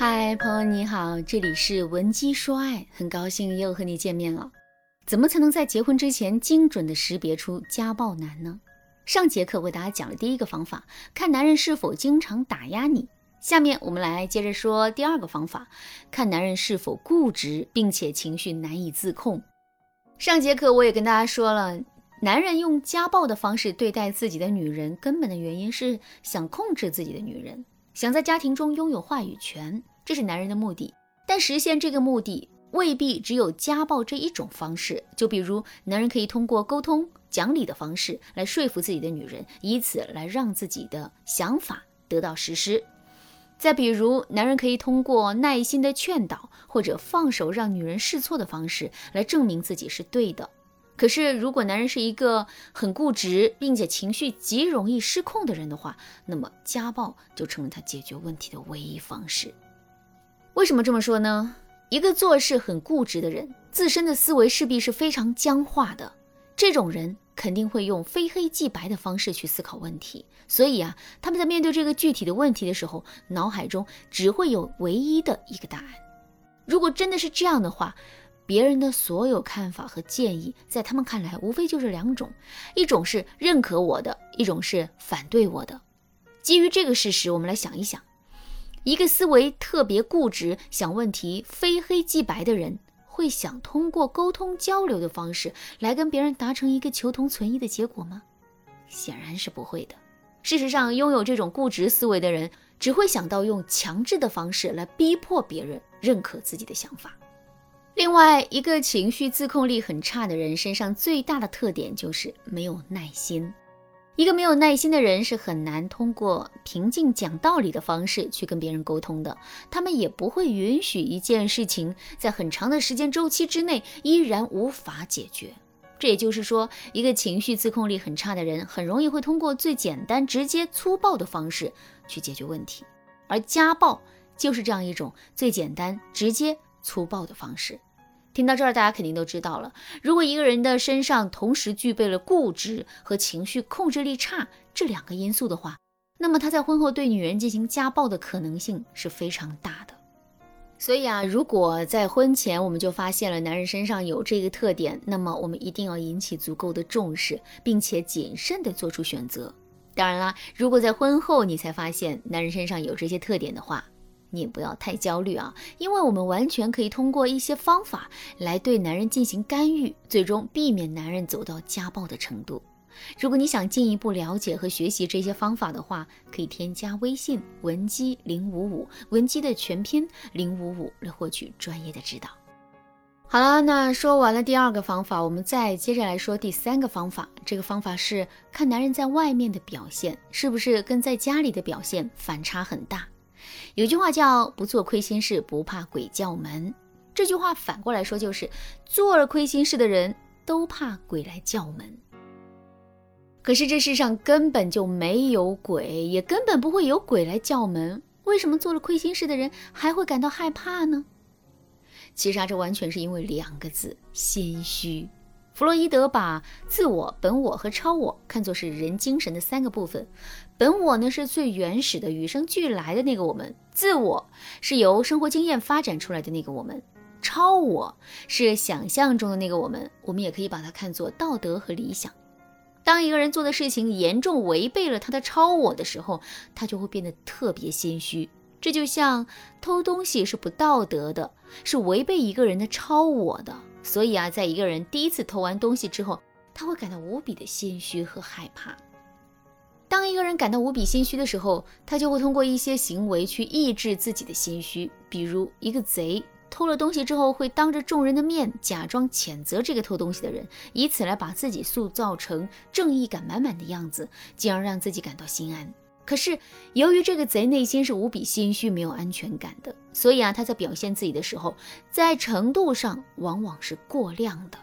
嗨，朋友你好，这里是文姬说爱，很高兴又和你见面了。怎么才能在结婚之前精准的识别出家暴男呢？上节课为大家讲了第一个方法，看男人是否经常打压你。下面我们来接着说第二个方法，看男人是否固执，并且情绪难以自控。上节课我也跟大家说了，男人用家暴的方式对待自己的女人，根本的原因是想控制自己的女人。想在家庭中拥有话语权，这是男人的目的。但实现这个目的未必只有家暴这一种方式。就比如，男人可以通过沟通、讲理的方式来说服自己的女人，以此来让自己的想法得到实施。再比如，男人可以通过耐心的劝导或者放手让女人试错的方式来证明自己是对的。可是，如果男人是一个很固执，并且情绪极容易失控的人的话，那么家暴就成了他解决问题的唯一方式。为什么这么说呢？一个做事很固执的人，自身的思维势必是非常僵化的。这种人肯定会用非黑即白的方式去思考问题，所以啊，他们在面对这个具体的问题的时候，脑海中只会有唯一的一个答案。如果真的是这样的话，别人的所有看法和建议，在他们看来，无非就是两种：一种是认可我的，一种是反对我的。基于这个事实，我们来想一想，一个思维特别固执、想问题非黑即白的人，会想通过沟通交流的方式来跟别人达成一个求同存异的结果吗？显然是不会的。事实上，拥有这种固执思维的人，只会想到用强制的方式来逼迫别人认可自己的想法。另外一个情绪自控力很差的人身上最大的特点就是没有耐心。一个没有耐心的人是很难通过平静讲道理的方式去跟别人沟通的。他们也不会允许一件事情在很长的时间周期之内依然无法解决。这也就是说，一个情绪自控力很差的人很容易会通过最简单、直接、粗暴的方式去解决问题。而家暴就是这样一种最简单、直接、粗暴的方式。听到这儿，大家肯定都知道了。如果一个人的身上同时具备了固执和情绪控制力差这两个因素的话，那么他在婚后对女人进行家暴的可能性是非常大的。所以啊，如果在婚前我们就发现了男人身上有这个特点，那么我们一定要引起足够的重视，并且谨慎地做出选择。当然啦，如果在婚后你才发现男人身上有这些特点的话，你也不要太焦虑啊，因为我们完全可以通过一些方法来对男人进行干预，最终避免男人走到家暴的程度。如果你想进一步了解和学习这些方法的话，可以添加微信文姬零五五，文姬的全拼零五五来获取专业的指导。好了，那说完了第二个方法，我们再接着来说第三个方法。这个方法是看男人在外面的表现是不是跟在家里的表现反差很大。有句话叫“不做亏心事，不怕鬼叫门”。这句话反过来说就是，做了亏心事的人都怕鬼来叫门。可是这世上根本就没有鬼，也根本不会有鬼来叫门。为什么做了亏心事的人还会感到害怕呢？其实啊，这完全是因为两个字：心虚。弗洛伊德把自我、本我和超我看作是人精神的三个部分。本我呢是最原始的、与生俱来的那个我们；自我是由生活经验发展出来的那个我们；超我是想象中的那个我们。我们也可以把它看作道德和理想。当一个人做的事情严重违背了他的超我的时候，他就会变得特别心虚。这就像偷东西是不道德的，是违背一个人的超我的。所以啊，在一个人第一次偷完东西之后，他会感到无比的心虚和害怕。当一个人感到无比心虚的时候，他就会通过一些行为去抑制自己的心虚。比如，一个贼偷了东西之后，会当着众人的面假装谴责这个偷东西的人，以此来把自己塑造成正义感满满的样子，进而让自己感到心安。可是，由于这个贼内心是无比心虚、没有安全感的，所以啊，他在表现自己的时候，在程度上往往是过量的。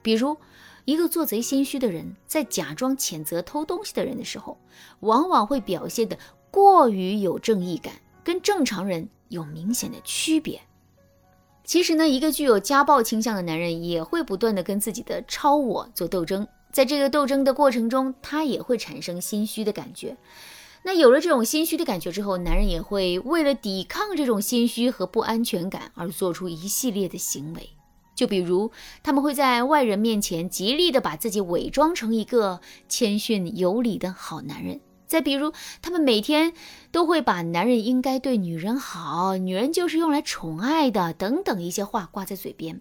比如，一个做贼心虚的人，在假装谴责偷东西的人的时候，往往会表现的过于有正义感，跟正常人有明显的区别。其实呢，一个具有家暴倾向的男人，也会不断的跟自己的超我做斗争，在这个斗争的过程中，他也会产生心虚的感觉。那有了这种心虚的感觉之后，男人也会为了抵抗这种心虚和不安全感而做出一系列的行为。就比如，他们会在外人面前极力的把自己伪装成一个谦逊有礼的好男人；再比如，他们每天都会把“男人应该对女人好，女人就是用来宠爱的”等等一些话挂在嘴边。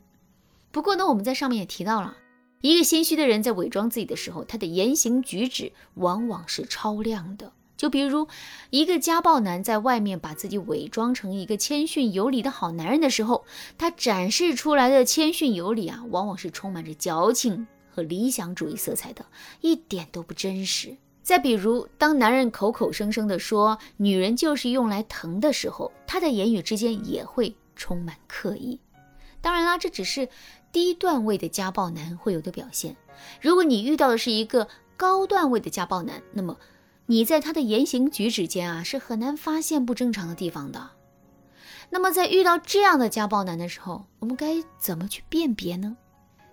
不过呢，我们在上面也提到了，一个心虚的人在伪装自己的时候，他的言行举止往往是超量的。就比如一个家暴男在外面把自己伪装成一个谦逊有礼的好男人的时候，他展示出来的谦逊有礼啊，往往是充满着矫情和理想主义色彩的，一点都不真实。再比如，当男人口口声声的说女人就是用来疼的时候，他的言语之间也会充满刻意。当然啦，这只是低段位的家暴男会有的表现。如果你遇到的是一个高段位的家暴男，那么。你在他的言行举止间啊，是很难发现不正常的地方的。那么在遇到这样的家暴男的时候，我们该怎么去辨别呢？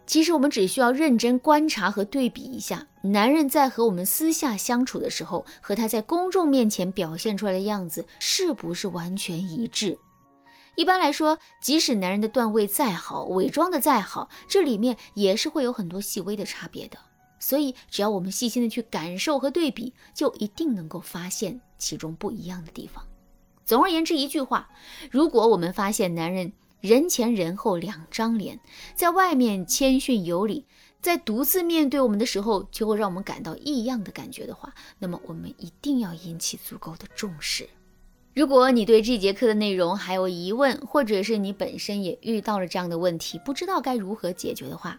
其实我们只需要认真观察和对比一下，男人在和我们私下相处的时候，和他在公众面前表现出来的样子是不是完全一致。一般来说，即使男人的段位再好，伪装的再好，这里面也是会有很多细微的差别的。所以，只要我们细心的去感受和对比，就一定能够发现其中不一样的地方。总而言之，一句话，如果我们发现男人人前人后两张脸，在外面谦逊有礼，在独自面对我们的时候，就会让我们感到异样的感觉的话，那么我们一定要引起足够的重视。如果你对这节课的内容还有疑问，或者是你本身也遇到了这样的问题，不知道该如何解决的话，